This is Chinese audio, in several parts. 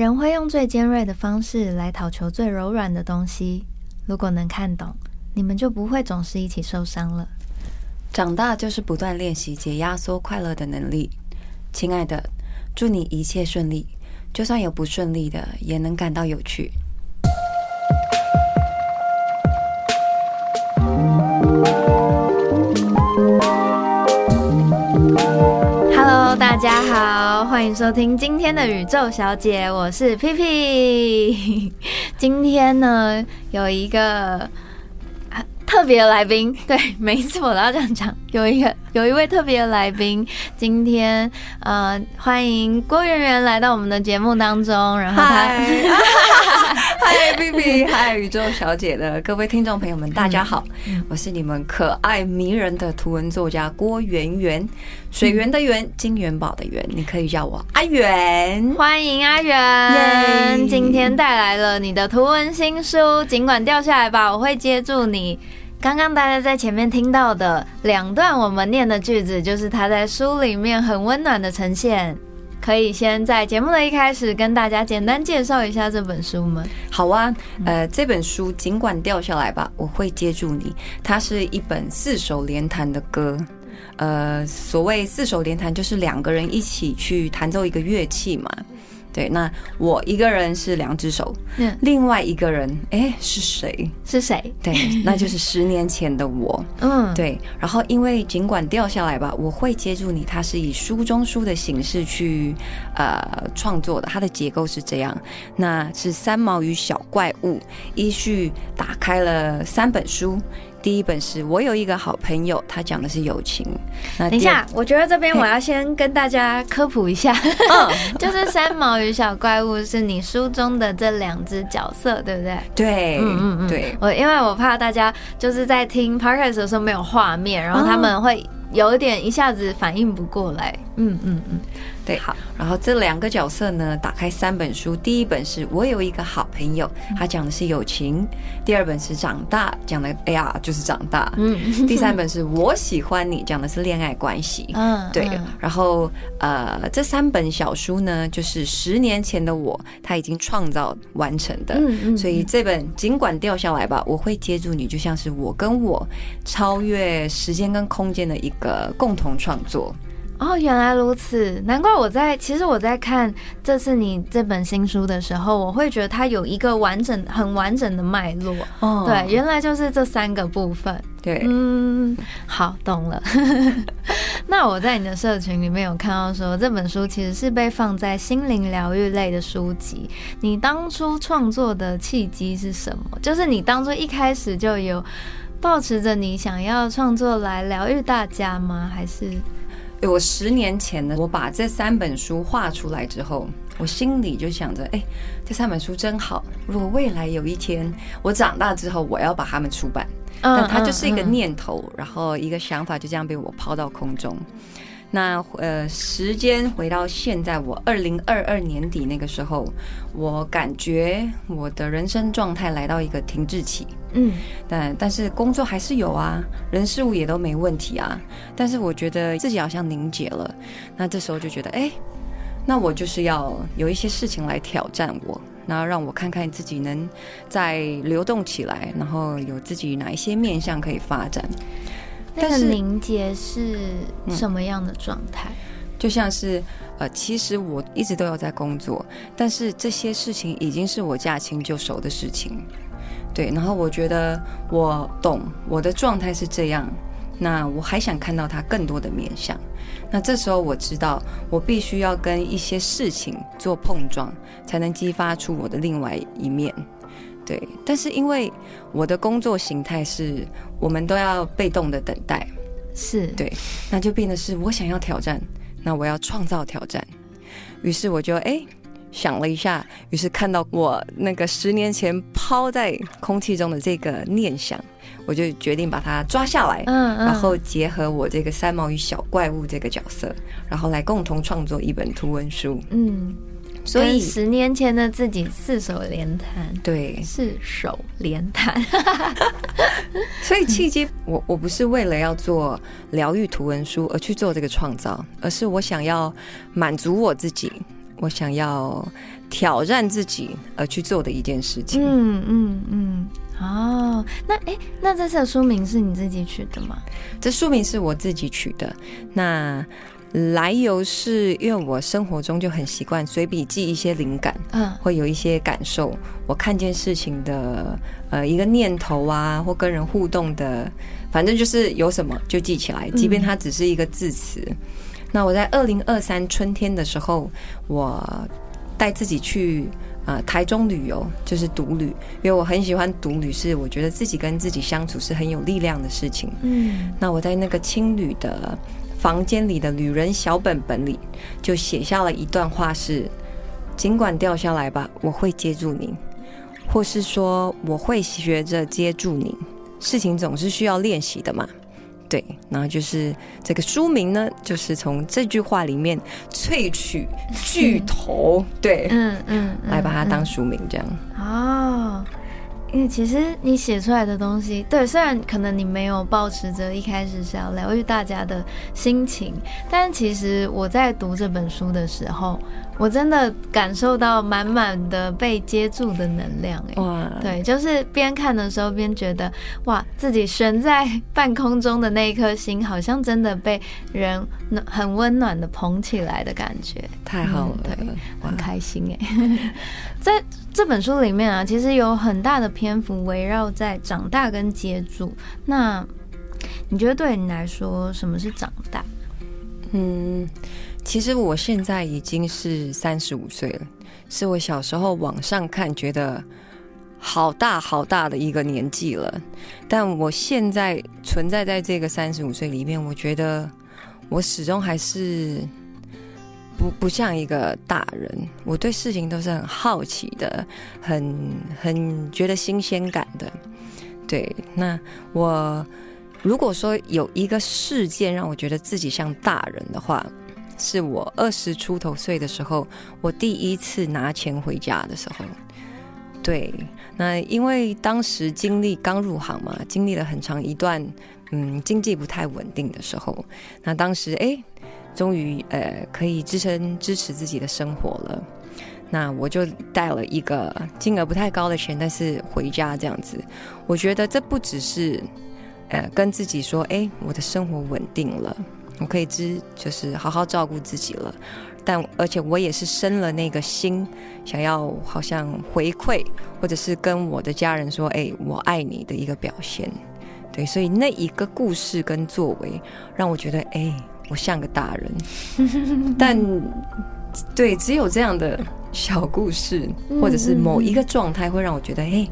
人会用最尖锐的方式来讨求最柔软的东西。如果能看懂，你们就不会总是一起受伤了。长大就是不断练习解压缩快乐的能力。亲爱的，祝你一切顺利，就算有不顺利的，也能感到有趣。家好，欢迎收听今天的宇宙小姐，我是屁屁。今天呢，有一个啊特别的来宾，对，每一次我都要这样讲，有一个 有一位特别的来宾，今天呃，欢迎郭圆圆来到我们的节目当中，然后他。嗨，B B，嗨，宇宙小姐的各位听众朋友们，大家好，我是你们可爱迷人的图文作家郭圆圆，水源的源，金元宝的源，你可以叫我阿圆。欢迎阿圆，今天带来了你的图文新书，尽管掉下来吧，我会接住你。刚刚大家在前面听到的两段我们念的句子，就是他在书里面很温暖的呈现。可以先在节目的一开始跟大家简单介绍一下这本书吗？好啊，呃，这本书尽管掉下来吧，我会接住你。它是一本四手联弹的歌。呃，所谓四手联弹，就是两个人一起去弹奏一个乐器嘛。对，那我一个人是两只手，嗯另外一个人，哎，是谁？是谁？对，那就是十年前的我。嗯，对，然后因为尽管掉下来吧，我会接住你。它是以书中书的形式去呃创作的，它的结构是这样。那是三毛与小怪物依序打开了三本书。第一本是我有一个好朋友，他讲的是友情。那等一下，我觉得这边我要先跟大家科普一下，嗯，就是三毛与小怪物是你书中的这两只角色，对不对？对，嗯嗯嗯，对，我因为我怕大家就是在听 podcast 的时候没有画面，然后他们会有一点一下子反应不过来。嗯嗯嗯，对。好，然后这两个角色呢，打开三本书，第一本是我有一个好朋友，他讲的是友情；第二本是长大，讲的哎呀就是长大；嗯。第三本是我喜欢你，讲的是恋爱关系。嗯，对。嗯，然后呃，这三本小书呢，就是十年前的我他已经创造完成的，嗯嗯所以这本尽管掉下来吧，我会接住你，就像是我跟我超越时间跟空间的一个共同创作。哦，原来如此，难怪我在其实我在看这次你这本新书的时候，我会觉得它有一个完整、很完整的脉络。哦对，原来就是这三个部分。对，嗯，好，懂了。那我在你的社群里面有看到说，这本书其实是被放在心灵疗愈类的书籍。你当初创作的契机是什么？就是你当初一开始就有抱持着你想要创作来疗愈大家吗？还是对我十年前呢，我把这三本书画出来之后，我心里就想着，哎，这三本书真好。如果未来有一天我长大之后，我要把它们出版，但它就是一个念头，然后一个想法就这样被我抛到空中。那呃，时间回到现在，我二零二二年底那个时候，我感觉我的人生状态来到一个停滞期。嗯但但是工作还是有啊，人事物也都没问题啊。但是我觉得自己好像凝结了，那这时候就觉得，哎，那我就是要有一些事情来挑战我，那让我看看自己能再流动起来，然后有自己哪一些面向可以发展。那个但是凝结是什么样的状态？就像是呃，其实我一直都有在工作，但是这些事情已经是我驾轻就熟的事情。对，然后我觉得我懂我的状态是这样，那我还想看到它更多的面向。那这时候我知道，我必须要跟一些事情做碰撞，才能激发出我的另外一面。对，但是因为我的工作形态是，我们都要被动的等待，是对那就变得是我想要挑战，那我要创造挑战。于是我就哎、想了一下，于是看到我那个十年前抛在空气中的这个念想，我就决定把它抓下来，嗯嗯然后结合我这个三毛与小怪物这个角色，然后来共同创作一本图文书。嗯，所以十年前的自己四手连弹，对，四手连弹。所以契机，我我不是为了要做疗愈图文书而去做这个创造，而是我想要满足我自己。我想要挑战自己而去做的一件事情。嗯嗯嗯，哦，那哎，那这次的书名是你自己取的吗？这书名是我自己取的。那来由是因为我生活中就很习惯随笔记一些灵感，嗯，会有一些感受，我看见事情的呃一个念头啊，或跟人互动的，反正就是有什么就记起来，即便它只是一个字词。那我在二零二三春天的时候，我带自己去呃台中旅游，就是独旅，因为我很喜欢独旅，是我觉得自己跟自己相处是很有力量的事情。嗯，那我在那个青旅的。房间里的旅人小本本里，就写下了一段话：是尽管掉下来吧，我会接住您；或是说我会学着接住您。事情总是需要练习的嘛。对，然后就是这个书名呢，就是从这句话里面萃取巨头，对，嗯嗯，来把它当书名这样。哦。因为其实你写出来的东西，对，虽然可能你没有保持着一开始是要疗愈大家的心情，但其实我在读这本书的时候。我真的感受到满满的被接住的能量，哎，对，就是边看的时候边觉得，哇，自己悬在 半空中的那一颗心，好像真的被人很温暖的捧起来的感觉，太好了，对，很开心哎。在这本书里面啊，其实有很大的篇幅围绕在长大跟接住。那你觉得对你来说，什么是长大？嗯。其实我现在已经是三十五岁了，是我小时候往上看觉得好大好大的一个年纪了。但我现在存在在这个三十五岁里面，我觉得我始终还是不不像一个大人。我对事情都是很好奇的，很很觉得新鲜感的。对，那我如果说有一个事件让我觉得自己像大人的话。是我二十出头岁的时候，我第一次拿钱回家的时候。对，那因为当时经历刚入行嘛，经历了很长一段嗯经济不太稳定的时候。那当时哎，终于呃可以支撑支持自己的生活了。那我就带了一个金额不太高的钱，但是回家这样子。我觉得这不只是呃跟自己说，哎，我的生活稳定了。我可以知，就是好好照顾自己了，但而且我也是生了那个心，想要好像回馈，或者是跟我的家人说，哎，我爱你的一个表现。对，所以那一个故事跟作为，让我觉得，哎，我像个大人。但对，只有这样的小故事，或者是某一个状态，会让我觉得，哎。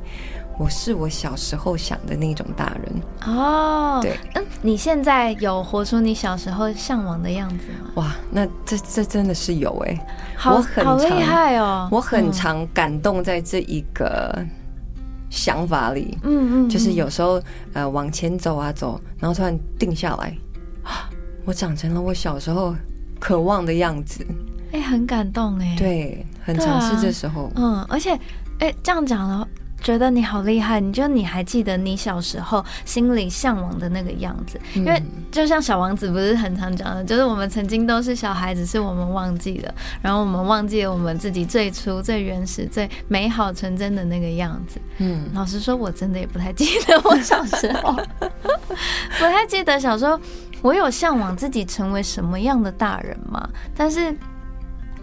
我是我小时候想的那种大人哦，对，嗯，你现在有活出你小时候向往的样子吗？哇，那这这真的是有哎，好好厉害哦！我很常感动在这一个想法里，嗯嗯，就是有时候呃往前走啊走，然后突然定下来，啊，我长成了我小时候渴望的样子，哎，很感动哎，对，很尝试这时候，嗯，而且哎这样讲了。觉得你好厉害，你觉得你还记得你小时候心里向往的那个样子？因为就像小王子不是很常讲的，就是我们曾经都是小孩子，是我们忘记了，然后我们忘记了我们自己最初、最原始、最美好、纯真的那个样子。嗯，老实说，我真的也不太记得我小时候，不太记得小时候我有向往自己成为什么样的大人吗？但是。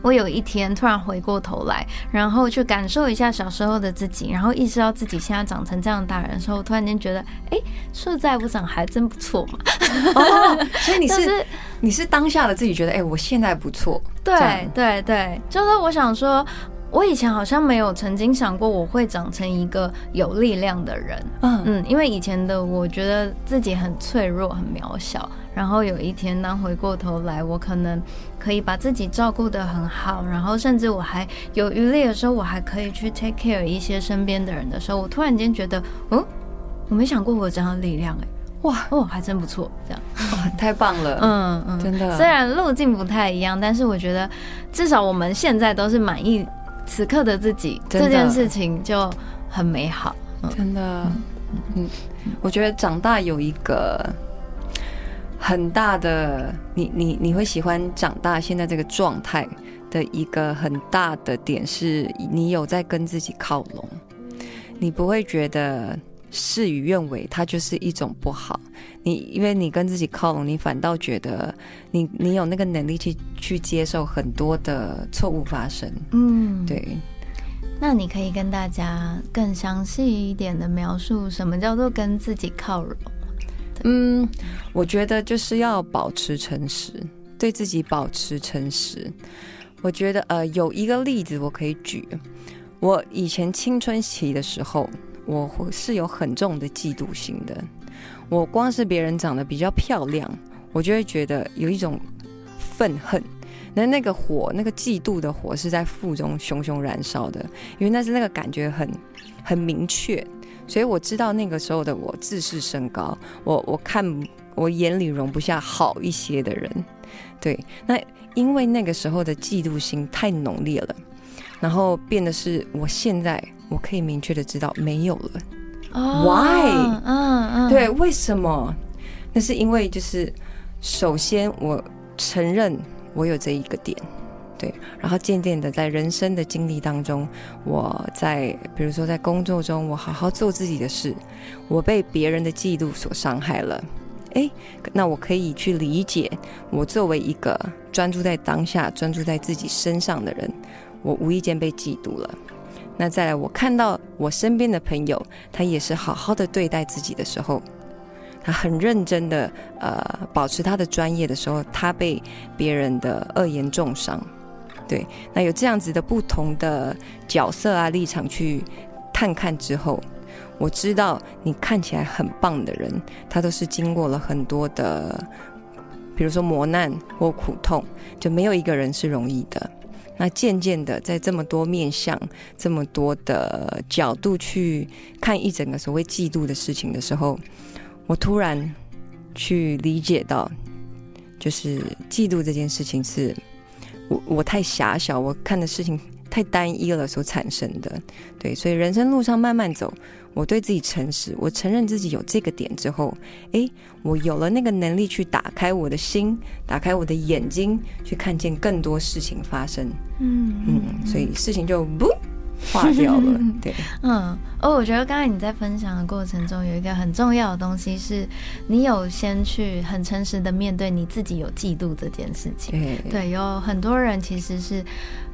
我有一天突然回过头来，然后去感受一下小时候的自己，然后意识到自己现在长成这样大人的时候，我突然间觉得，哎，树在不长还真不错嘛。哦，所以你是你是当下的自己觉得，哎，我现在不错。对对对，就是我想说。我以前好像没有曾经想过我会长成一个有力量的人，嗯嗯，因为以前的我觉得自己很脆弱、很渺小。然后有一天，当回过头来，我可能可以把自己照顾得很好，然后甚至我还有余力的时候，我还可以去 take care 一些身边的人的时候，我突然间觉得，哦，我没想过我有这样的力量，哎，哇哦，还真不错，这样，哇，太棒了，嗯嗯，真的。虽然路径不太一样，但是我觉得至少我们现在都是满意。此刻的自己这件事情就很美好，真的。嗯，我觉得长大有一个很大的，你你你会喜欢长大现在这个状态的一个很大的点是，你有在跟自己靠拢，你不会觉得事与愿违，它就是一种不好。你因为你跟自己靠拢，你反倒觉得你你有那个能力去去接受很多的错误发生。嗯，对。那你可以跟大家更详细一点的描述什么叫做跟自己靠拢？嗯，我觉得就是要保持诚实，对自己保持诚实。我觉得呃，有一个例子我可以举，我以前青春期的时候，我是有很重的嫉妒心的。我光是别人长得比较漂亮，我就会觉得有一种愤恨。那那个火，那个嫉妒的火是在腹中熊熊燃烧的，因为那是那个感觉很很明确，所以我知道那个时候的我自视甚高，我我看我眼里容不下好一些的人。对，那因为那个时候的嫉妒心太浓烈了，然后变的是我现在我可以明确的知道没有了。Why？嗯嗯，对，为什么？那是因为就是首先我承认我有这一个点，然后渐渐的在人生的经历当中，我在比如说在工作中，我好好做自己的事，我被别人的嫉妒所伤害了，哎，那我可以去理解，我作为一个专注在当下、专注在自己身上的人，我无意间被嫉妒了。那再来，我看到我身边的朋友，他也是好好的对待自己的时候，他很认真的呃保持他的专业的时候，他被别人的恶言重伤。对，那有这样子的不同的角色啊立场去探看之后，我知道你看起来很棒的人，他都是经过了很多的，比如说磨难或苦痛，就没有一个人是容易的。那渐渐的，在这么多面向、这么多的角度去看一整个所谓嫉妒的事情的时候，我突然去理解到，就是嫉妒这件事情是我我太狭小，我看的事情太单一了所产生的。对，所以人生路上慢慢走。我对自己诚实，我承认自己有这个点之后，诶，我有了那个能力去打开我的心，打开我的眼睛，去看见更多事情发生。嗯嗯，所以事情就不化掉了。对，嗯，哦，我觉得刚才你在分享的过程中，有一个很重要的东西，是你有先去很诚实的面对你自己有嫉妒这件事情。对，有很多人其实是。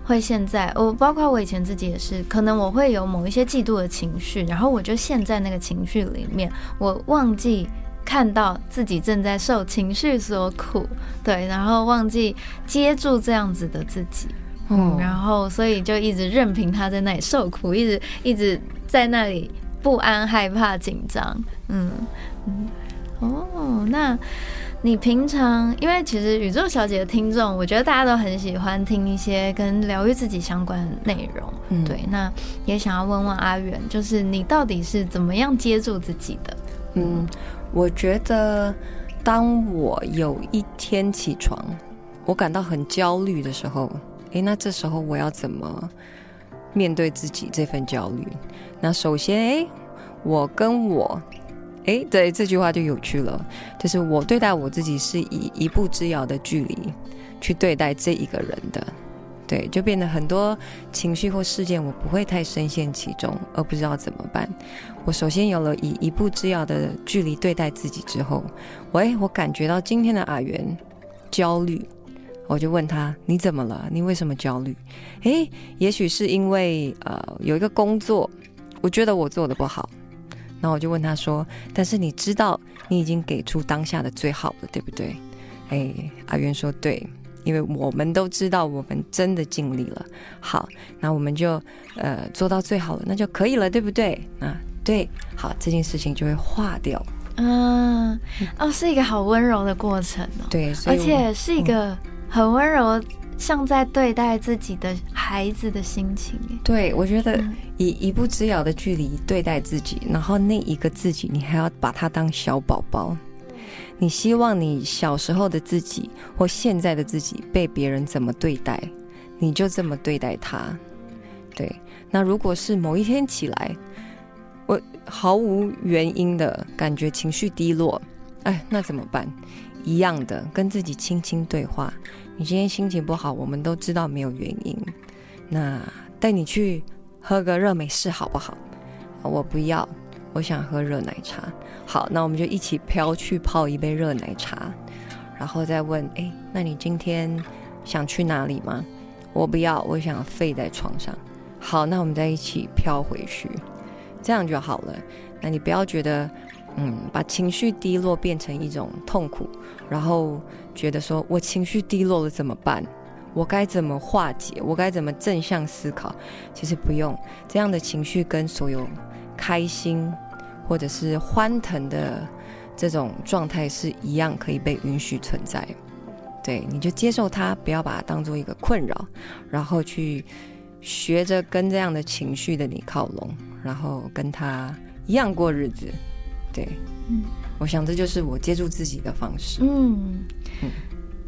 会现在，我包括我以前自己也是，可能我会有某一些嫉妒的情绪，然后我就陷在那个情绪里面，我忘记看到自己正在受情绪所苦，对，然后忘记接住这样子的自己，嗯，然后所以就一直任凭他在那里受苦，一直一直在那里不安、害怕、紧张，嗯嗯，哦，那。你平常，因为其实宇宙小姐的听众，我觉得大家都很喜欢听一些跟疗愈自己相关的内容。嗯，对，那也想要问问阿远，就是你到底是怎么样接住自己的？嗯，我觉得当我有一天起床，我感到很焦虑的时候，诶，那这时候我要怎么面对自己这份焦虑？那首先，诶，我跟我。哎，对这句话就有趣了，就是我对待我自己是以一步之遥的距离去对待这一个人的，对，就变得很多情绪或事件我不会太深陷其中，而不知道怎么办。我首先有了以一步之遥的距离对待自己之后，喂，我感觉到今天的阿元焦虑，我就问他你怎么了？你为什么焦虑？诶，也许是因为呃有一个工作，我觉得我做的不好。然后我就问他说：“但是你知道你已经给出当下的最好了，对不对？”哎，阿渊说：“对，因为我们都知道我们真的尽力了。好，那我们就呃做到最好了，那就可以了，对不对？啊，对，好，这件事情就会化掉。嗯，哦，是一个好温柔的过程哦。对，而且是一个很温柔。”像在对待自己的孩子的心情，对我觉得以一步之遥的距离对待自己，然后那一个自己，你还要把他当小宝宝。你希望你小时候的自己或现在的自己被别人怎么对待，你就这么对待他。对，那如果是某一天起来，我毫无原因的感觉情绪低落，哎，那怎么办？一样的，跟自己轻轻对话。你今天心情不好，我们都知道没有原因。那带你去喝个热美式好不好？我不要，我想喝热奶茶。好，那我们就一起飘去泡一杯热奶茶，然后再问：哎，那你今天想去哪里吗？我不要，我想废在床上。好，那我们再一起飘回去，这样就好了。那你不要觉得，嗯，把情绪低落变成一种痛苦，然后觉得说我情绪低落了怎么办？我该怎么化解？我该怎么正向思考？其实不用这样的情绪跟所有开心或者是欢腾的这种状态是一样，可以被允许存在。对，你就接受它，不要把它当做一个困扰，然后去学着跟这样的情绪的你靠拢，然后跟他一样过日子。对，嗯，我想这就是我接住自己的方式。嗯嗯。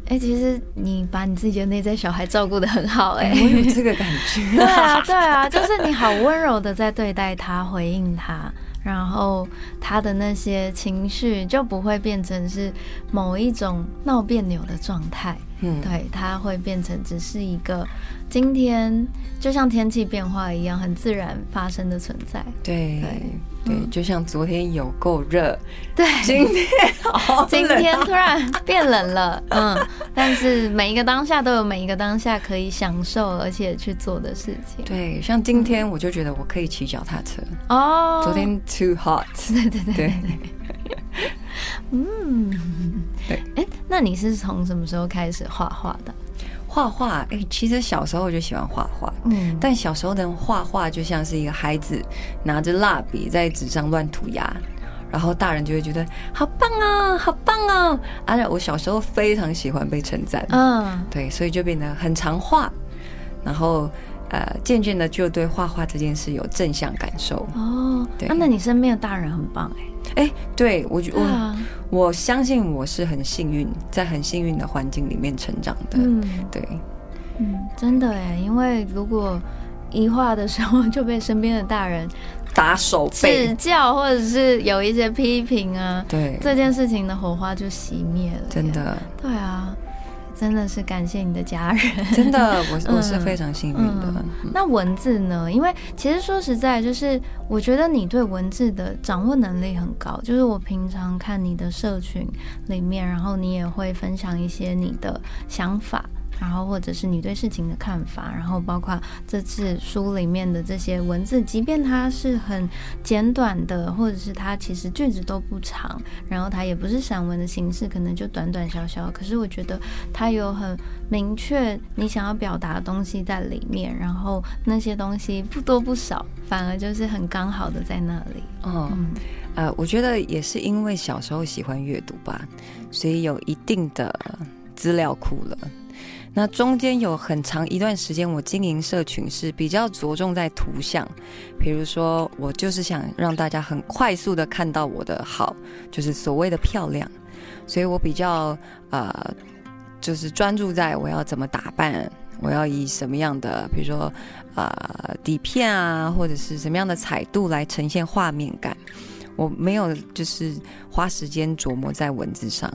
哎，其实你把你自己的内在小孩照顾的很好，哎，我有这个感觉。对啊，对啊，就是你好温柔的在对待他，回应他，然后他的那些情绪就不会变成是某一种闹别扭的状态。嗯，对，它会变成只是一个今天就像天气变化一样，很自然发生的存在。对。对，就像昨天有够热，对，今天 好今天突然变冷了，嗯，但是每一个当下都有每一个当下可以享受而且去做的事情。对，像今天我就觉得我可以骑脚踏车。哦，昨天 too hot，对对 对。对，嗯，对，哎，那你是从什么时候开始画画的？画画，哎，其实小时候我就喜欢画画，嗯，但小时候的画画就像是一个孩子拿着蜡笔在纸上乱涂鸦，然后大人就会觉得好棒啊，好棒啊！而且我小时候非常喜欢被称赞，嗯，对，所以就变得很常画，然后呃，渐渐的就对画画这件事有正向感受。哦，对，那你身边的大人很棒哎。哎，对我觉我我相信我是很幸运，在很幸运的环境里面成长的。嗯，对，嗯，真的哎，因为如果一画的时候就被身边的大人打手背、指教，或者是有一些批评啊，对这件事情的火花就熄灭了。真的，对啊。真的是感谢你的家人，真的，我 我是非常幸运的。那文字呢？因为其实说实在，就是我觉得你对文字的掌握能力很高。就是我平常看你的社群里面，然后你也会分享一些你的想法。然后或者是你对事情的看法，然后包括这次书里面的这些文字，即便它是很简短的，或者是它其实句子都不长，然后它也不是散文的形式，可能就短短小小。可是我觉得它有很明确你想要表达的东西在里面，然后那些东西不多不少，反而就是很刚好的在那里。嗯，呃，我觉得也是因为小时候喜欢阅读吧，所以有一定的资料库了。那中间有很长一段时间，我经营社群是比较着重在图像，比如说我就是想让大家很快速的看到我的好，就是所谓的漂亮，所以我比较呃，就是专注在我要怎么打扮，我要以什么样的，比如说呃底片啊，或者是什么样的彩度来呈现画面感，我没有就是花时间琢磨在文字上。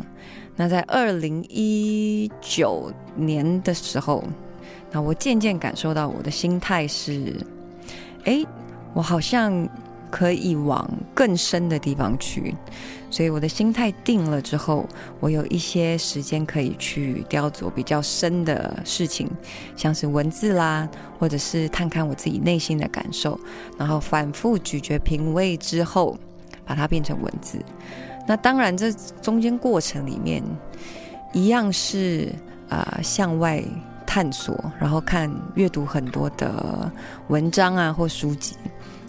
那在二零一九年的时候，那我渐渐感受到我的心态是，哎，我好像可以往更深的地方去，所以我的心态定了之后，我有一些时间可以去雕琢比较深的事情，像是文字啦，或者是探看我自己内心的感受，然后反复咀嚼品味之后，把它变成文字。那当然，这中间过程里面，一样是啊向外探索，然后看阅读很多的文章啊或书籍，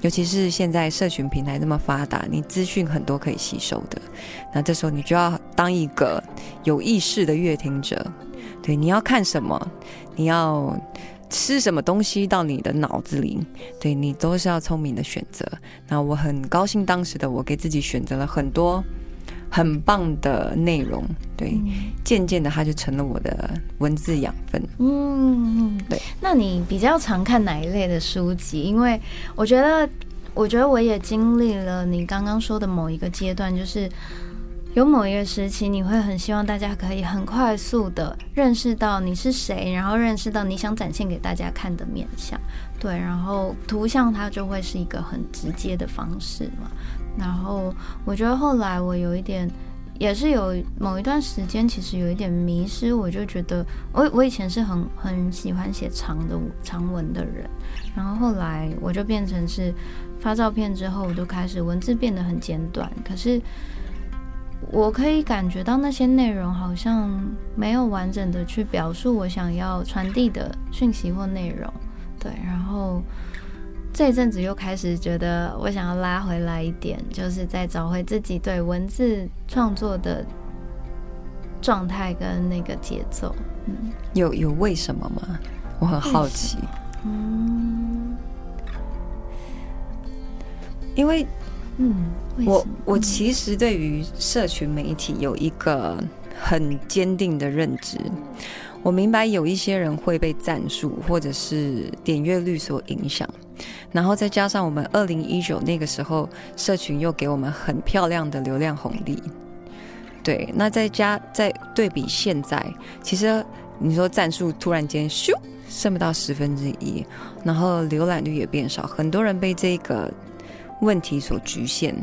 尤其是现在社群平台这么发达，你资讯很多可以吸收的。那这时候你就要当一个有意识的阅听者，对，你要看什么，你要吃什么东西到你的脑子里，对你都是要聪明的选择。那我很高兴，当时的我给自己选择了很多。很棒的内容，对，渐渐的它就成了我的文字养分。嗯，对。那你比较常看哪一类的书籍？因为我觉得，我觉得我也经历了你刚刚说的某一个阶段，就是有某一个时期，你会很希望大家可以很快速的认识到你是谁，然后认识到你想展现给大家看的面相。对，然后图像它就会是一个很直接的方式嘛。然后我觉得后来我有一点，也是有某一段时间，其实有一点迷失。我就觉得，我我以前是很很喜欢写长的长文的人，然后后来我就变成是发照片之后，我就开始文字变得很简短，可是。我可以感觉到那些内容好像没有完整的去表述我想要传递的讯息或内容，对。然后这一阵子又开始觉得我想要拉回来一点，就是在找回自己对文字创作的状态跟那个节奏。嗯，有有为什么吗？我很好奇。嗯，因为。嗯，我我其实对于社群媒体有一个很坚定的认知，我明白有一些人会被赞数或者是点阅率所影响，然后再加上我们二零一九那个时候社群又给我们很漂亮的流量红利，对，那再加再对比现在，其实你说战术突然间咻剩不到十分之一，然后浏览率也变少，很多人被这个。问题所局限，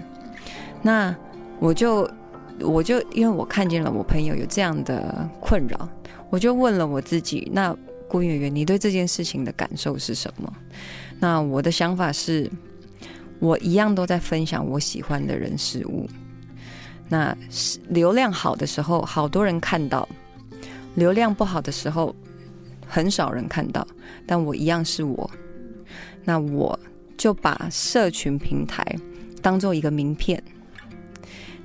那我就我就因为我看见了我朋友有这样的困扰，我就问了我自己：那郭圆圆，你对这件事情的感受是什么？那我的想法是，我一样都在分享我喜欢的人事物。那流量好的时候，好多人看到；流量不好的时候，很少人看到。但我一样是我。那我。就把社群平台当做一个名片，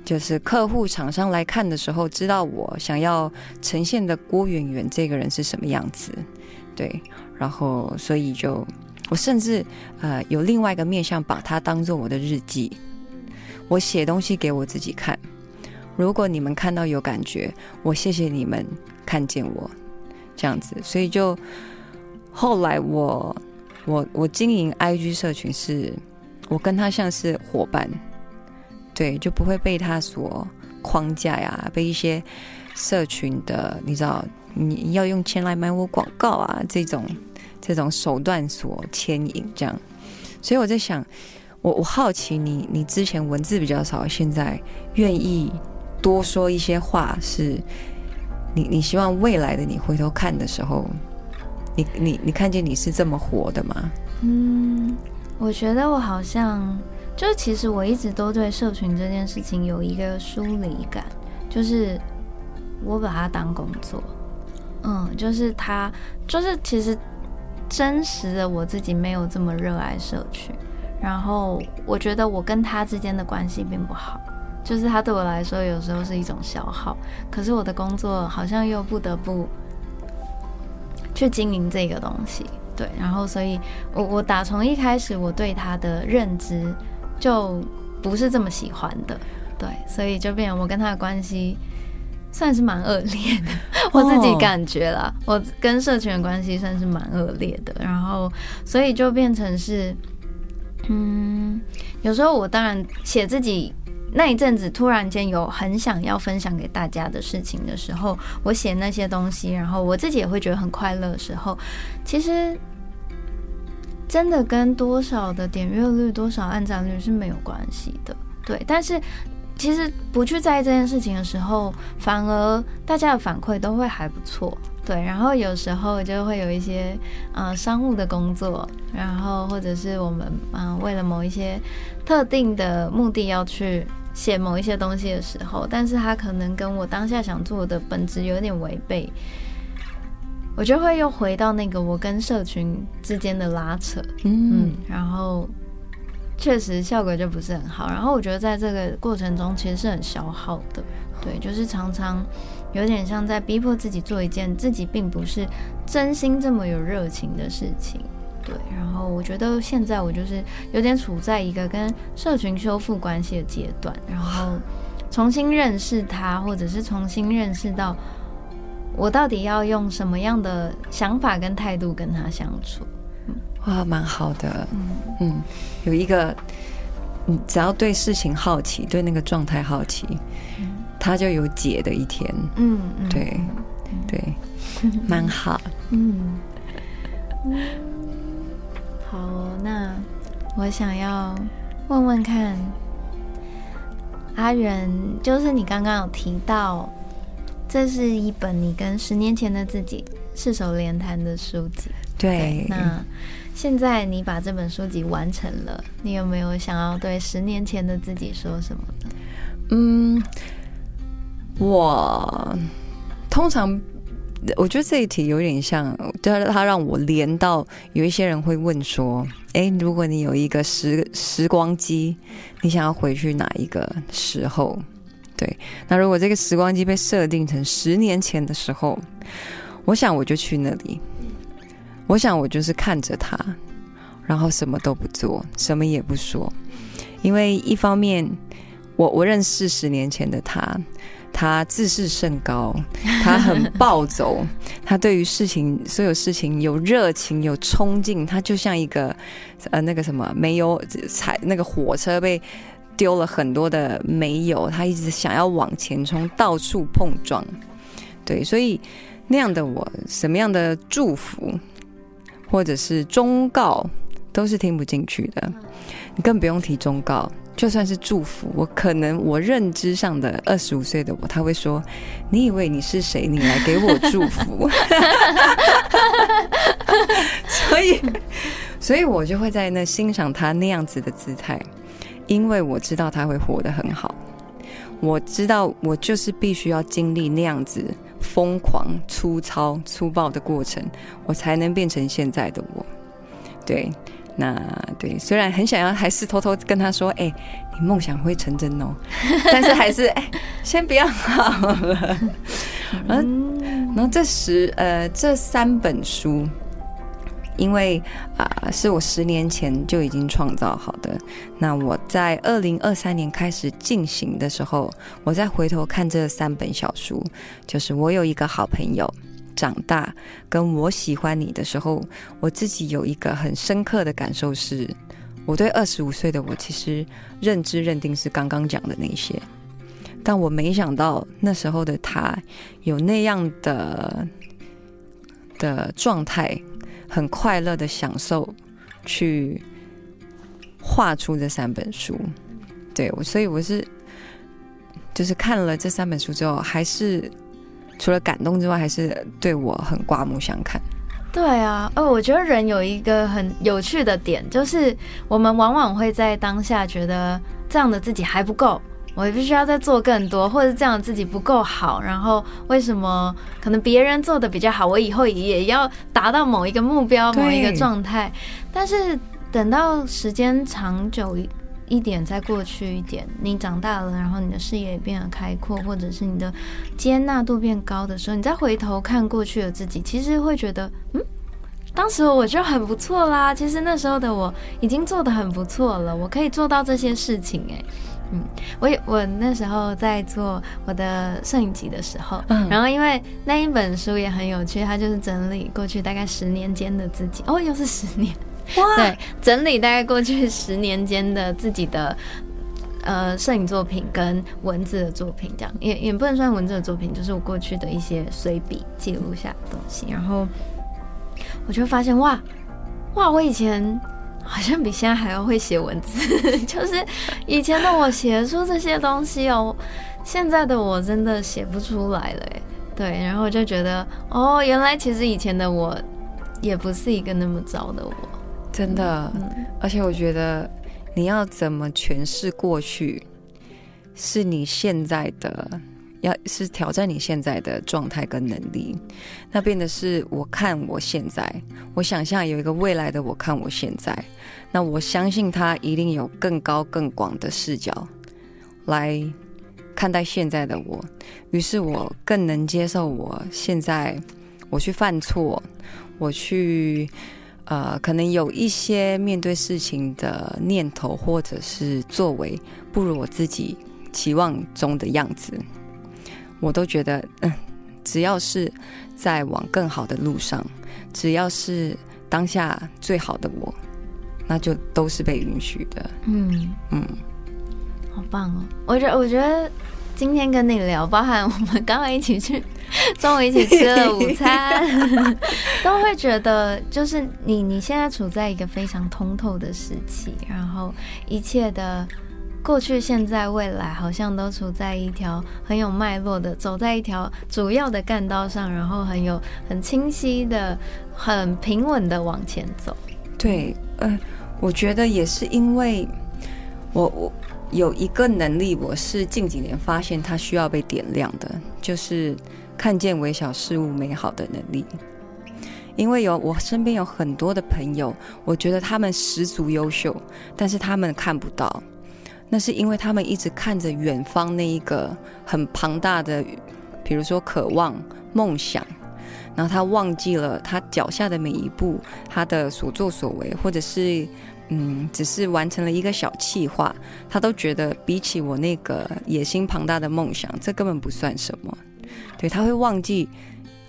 就是客户厂商来看的时候，知道我想要呈现的郭圆圆这个人是什么样子，对，然后所以就我甚至呃有另外一个面向，把它当做我的日记，我写东西给我自己看。如果你们看到有感觉，我谢谢你们看见我这样子，所以就后来我。我我经营 IG 社群是，我跟他像是伙伴，对，就不会被他所框架呀，被一些社群的你知道你要用钱来买我广告啊这种这种手段所牵引，这样。所以我在想，我我好奇你你之前文字比较少，现在愿意多说一些话，是你你希望未来的你回头看的时候。你你你看见你是这么活的吗？嗯，我觉得我好像就是其实我一直都对社群这件事情有一个疏离感，就是我把它当工作，嗯，就是他就是其实真实的我自己没有这么热爱社群，然后我觉得我跟他之间的关系并不好，就是他对我来说有时候是一种消耗，可是我的工作好像又不得不。去经营这个东西，对，然后所以，我我打从一开始我对他的认知就不是这么喜欢的，对，所以就变成我跟他的关系算是蛮恶劣的，我自己感觉啦，我跟社群的关系算是蛮恶劣的，然后所以就变成是，嗯，有时候我当然写自己。那一阵子突然间有很想要分享给大家的事情的时候，我写那些东西，然后我自己也会觉得很快乐的时候，其实真的跟多少的点阅率、多少按赞率是没有关系的。对，但是其实不去在意这件事情的时候，反而大家的反馈都会还不错。对，然后有时候就会有一些呃商务的工作，然后或者是我们嗯为了某一些特定的目的要去。写某一些东西的时候，但是他可能跟我当下想做的本质有点违背，我就会又回到那个我跟社群之间的拉扯，嗯，然后确实效果就不是很好。然后我觉得在这个过程中其实是很消耗的，对，就是常常有点像在逼迫自己做一件自己并不是真心这么有热情的事情。对，然后我觉得现在我就是有点处在一个跟社群修复关系的阶段，然后重新认识他，或者是重新认识到我到底要用什么样的想法跟态度跟他相处。哇，蛮好的，嗯嗯，有一个，你只要对事情好奇，对那个状态好奇，他就有解的一天。嗯，嗯对，对，蛮好。嗯，嗯好哦，那我想要问问看，阿元，就是你刚刚有提到，这是一本你跟十年前的自己四手连弹的书籍。对，那现在你把这本书籍完成了，你有没有想要对十年前的自己说什么呢？嗯，我通常我觉得这一题有点像，就是它让我连到有一些人会问说：“哎，如果你有一个时时光机，你想要回去哪一个时候？”对，那如果这个时光机被设定成十年前的时候，我想我就去那里。我想我就是看着他，然后什么都不做，什么也不说，因为一方面。我我认识十年前的他，他自视甚高，他很暴走，他对于事情所有事情有热情有冲劲，他就像一个呃那个什么煤油踩那个火车被丢了很多的煤油，他一直想要往前冲，到处碰撞，对，所以那样的我，什么样的祝福或者是忠告都是听不进去的，你更不用提忠告。就算是祝福，我可能我认知上的二十五岁的我，他会说：“你以为你是谁？你来给我祝福。”所以，所以我就会在那欣赏他那样子的姿态，因为我知道他会活得很好。我知道我就是必须要经历那样子疯狂、粗糙、粗暴的过程，我才能变成现在的我。对。那对，虽然很想要，还是偷偷跟他说：“哎，你梦想会成真哦。”但是还是哎，先不要好了。然后，然后这十呃这三本书，因为啊是我十年前就已经创造好的。那我在二零二三年开始进行的时候，我再回头看这三本小书，就是我有一个好朋友。长大跟我喜欢你的时候，我自己有一个很深刻的感受是，我对二十五岁的我其实认知认定是刚刚讲的那些，但我没想到那时候的他有那样的的状态，很快乐的享受去画出这三本书。对我，所以我是就是看了这三本书之后，还是。除了感动之外，还是对我很刮目相看。对啊，哦，我觉得人有一个很有趣的点，就是我们往往会在当下觉得这样的自己还不够，我必须要再做更多，或者这样自己不够好。然后为什么可能别人做的比较好，我以后也要达到某一个目标、某一个状态？但是等到时间长久。一点再过去一点，你长大了，然后你的视野也变得开阔，或者是你的接纳度变高的时候，你再回头看过去的自己，其实会觉得，嗯，当时我就很不错啦。其实那时候的我已经做的很不错了，我可以做到这些事情。哎，嗯，我我那时候在做我的摄影集的时候，然后因为那一本书也很有趣，它就是整理过去大概十年间的自己。哦，又是十年。对，整理大概过去十年间的自己的呃摄影作品跟文字的作品，这样也也不能算文字的作品，就是我过去的一些随笔记录下的东西。然后我就发现，哇哇，我以前好像比现在还要会写文字，就是以前的我写出这些东西哦，现在的我真的写不出来了。对，然后我就觉得，哦，原来其实以前的我也不是一个那么糟的我。真的，而且我觉得你要怎么诠释过去，是你现在的，要是挑战你现在的状态跟能力。那变的是我看我现在，我想象有一个未来的我看我现在，那我相信他一定有更高更广的视角来看待现在的我。于是我更能接受我现在我去犯错，我去。呃，可能有一些面对事情的念头或者是作为不如我自己期望中的样子，我都觉得，嗯，只要是在往更好的路上，只要是当下最好的我，那就都是被允许的。嗯嗯，好棒哦！我觉得，我觉得今天跟你聊，包含我们刚刚一起去中午一起吃了午餐，都会觉得就是你你现在处在一个非常通透的时期，然后一切的过去、现在、未来，好像都处在一条很有脉络的，走在一条主要的干道上，然后很有很清晰的、很平稳的往前走。对，呃，我觉得也是因为我我。有一个能力，我是近几年发现它需要被点亮的，就是看见微小事物美好的能力。因为有我身边有很多的朋友，我觉得他们十足优秀，但是他们看不到，那是因为他们一直看着远方那一个很庞大的，比如说渴望、梦想，然后他忘记了他脚下的每一步，他的所作所为，或者是。嗯，只是完成了一个小计划，他都觉得比起我那个野心庞大的梦想，这根本不算什么。对他会忘记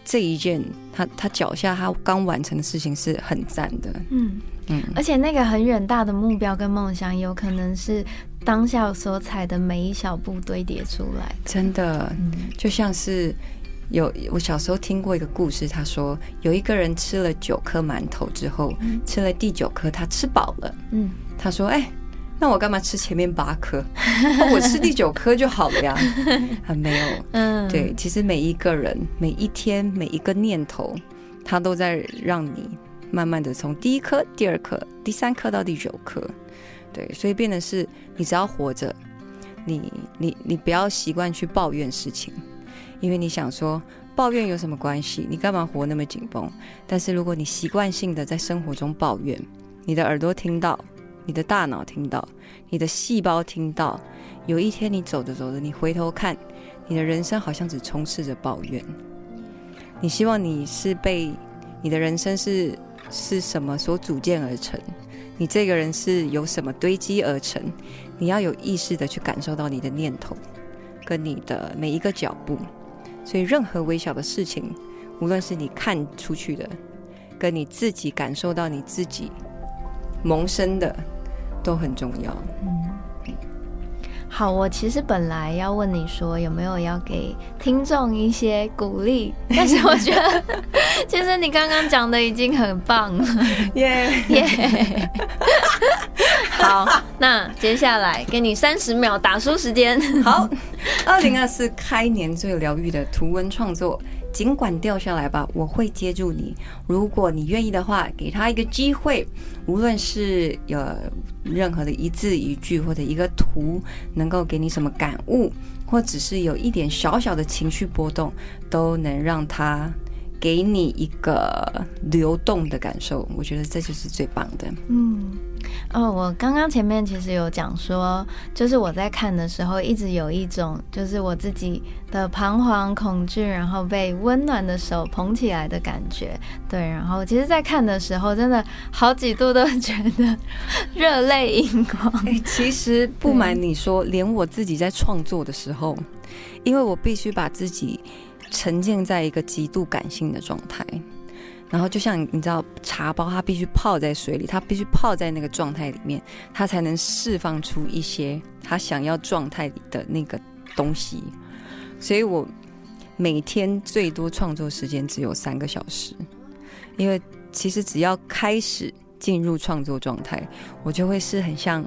这一件他他脚下他刚完成的事情是很赞的。嗯嗯，而且那个很远大的目标跟梦想，有可能是当下所踩的每一小步堆叠出来。真的，就像是。有我小时候听过一个故事，他说有一个人吃了九颗馒头之后，吃了第九颗，他吃饱了。嗯，他说：“哎，那我干嘛吃前面八颗？我吃第九颗就好了呀。”还没有。嗯，对，其实每一个人每一天每一个念头，他都在让你慢慢的从第一颗、第二颗、第三颗到第九颗。对，所以变得是你只要活着，你你你不要习惯去抱怨事情。因为你想说抱怨有什么关系？你干嘛活那么紧绷？但是如果你习惯性的在生活中抱怨，你的耳朵听到，你的大脑听到，你的细胞听到，有一天你走着走着，你回头看，你的人生好像只充斥着抱怨。你希望你是被你的人生是是什么所组建而成？你这个人是由什么堆积而成？你要有意识的去感受到你的念头，跟你的每一个脚步。所以，任何微小的事情，无论是你看出去的，跟你自己感受到你自己萌生的，都很重要。好，我其实本来要问你说有没有要给听众一些鼓励，但是我觉得 其实你刚刚讲的已经很棒了。耶耶。好，那接下来给你三十秒打书时间。好，二零二四开年最疗愈的图文创作，尽管掉下来吧，我会接住你。如果你愿意的话，给他一个机会，无论是有任何的一字一句或者一个图，能够给你什么感悟，或只是有一点小小的情绪波动，都能让他。给你一个流动的感受，我觉得这就是最棒的。嗯，哦，我刚刚前面其实有讲说，就是我在看的时候，一直有一种就是我自己的彷徨、恐惧，然后被温暖的手捧起来的感觉。对，然后其实，在看的时候，真的好几度都 觉得热泪盈眶。其实不瞒你说，连我自己在创作的时候，因为我必须把自己。沉浸在一个极度感性的状态，然后就像你知道，茶包它必须泡在水里，它必须泡在那个状态里面，它才能释放出一些它想要状态里的那个东西。所以我每天最多创作时间只有三个小时，因为其实只要开始进入创作状态，我就会是很像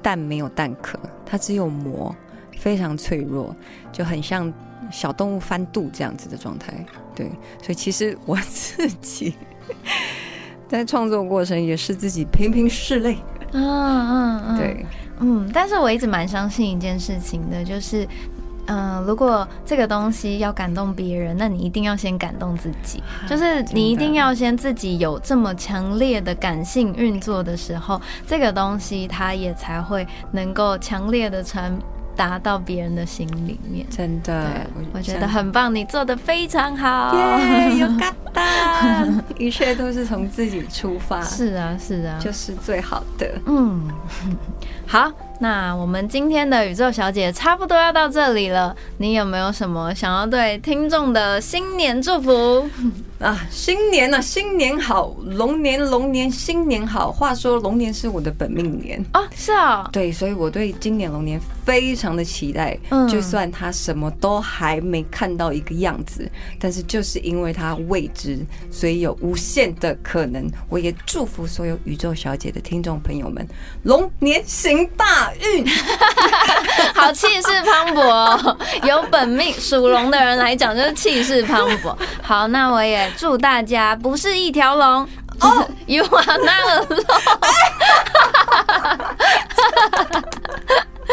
蛋没有蛋壳，它只有膜，非常脆弱，就很像。小动物翻肚这样子的状态，对，所以其实我自己 在创作过程也是自己频频拭泪，嗯嗯嗯，对，嗯，但是我一直蛮相信一件事情的，就是，嗯，如果这个东西要感动别人，那你一定要先感动自己，就是你一定要先自己有这么强烈的感性运作的时候，这个东西它也才会能够强烈的传。达到别人的心里面，真的，我觉得很棒，你做的非常好，有嘎达，一切都是从自己出发，是啊，是啊，就是最好的。嗯，好，那我们今天的宇宙小姐差不多要到这里了，你有没有什么想要对听众的新年祝福？啊，新年呢、新年好，龙年龙年新年好。话说龙年是我的本命年，啊，是啊，对，所以我对今年龙年非常的期待。嗯就算他什么都还没看到一个样子，但是就是因为他未知，所以有无限的可能。我也祝福所有宇宙小姐的听众朋友们，龙年行大运。好气势磅礴哦，有本命属龙的人来讲就是气势磅礴。好，那我也祝大家不是一条龙。哦，You are not alone。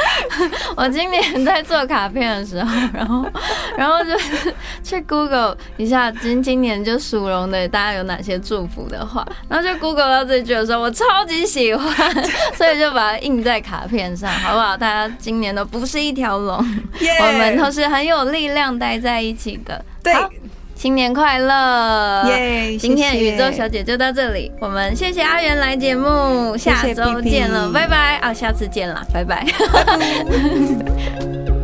我今年在做卡片的时候，然后，然后就是去 Google 一下今今年就属龙的大家有哪些祝福的话，然后就 Google 到这句的时候，我超级喜欢，所以就把它印在卡片上，好不好？大家今年都不是一条龙，耶我们都是很有力量待在一起的。对好新年快乐！耶今天宇宙小姐就到这里，我们谢谢阿元来节目，下周见了，拜拜啊，下次见啦，拜拜。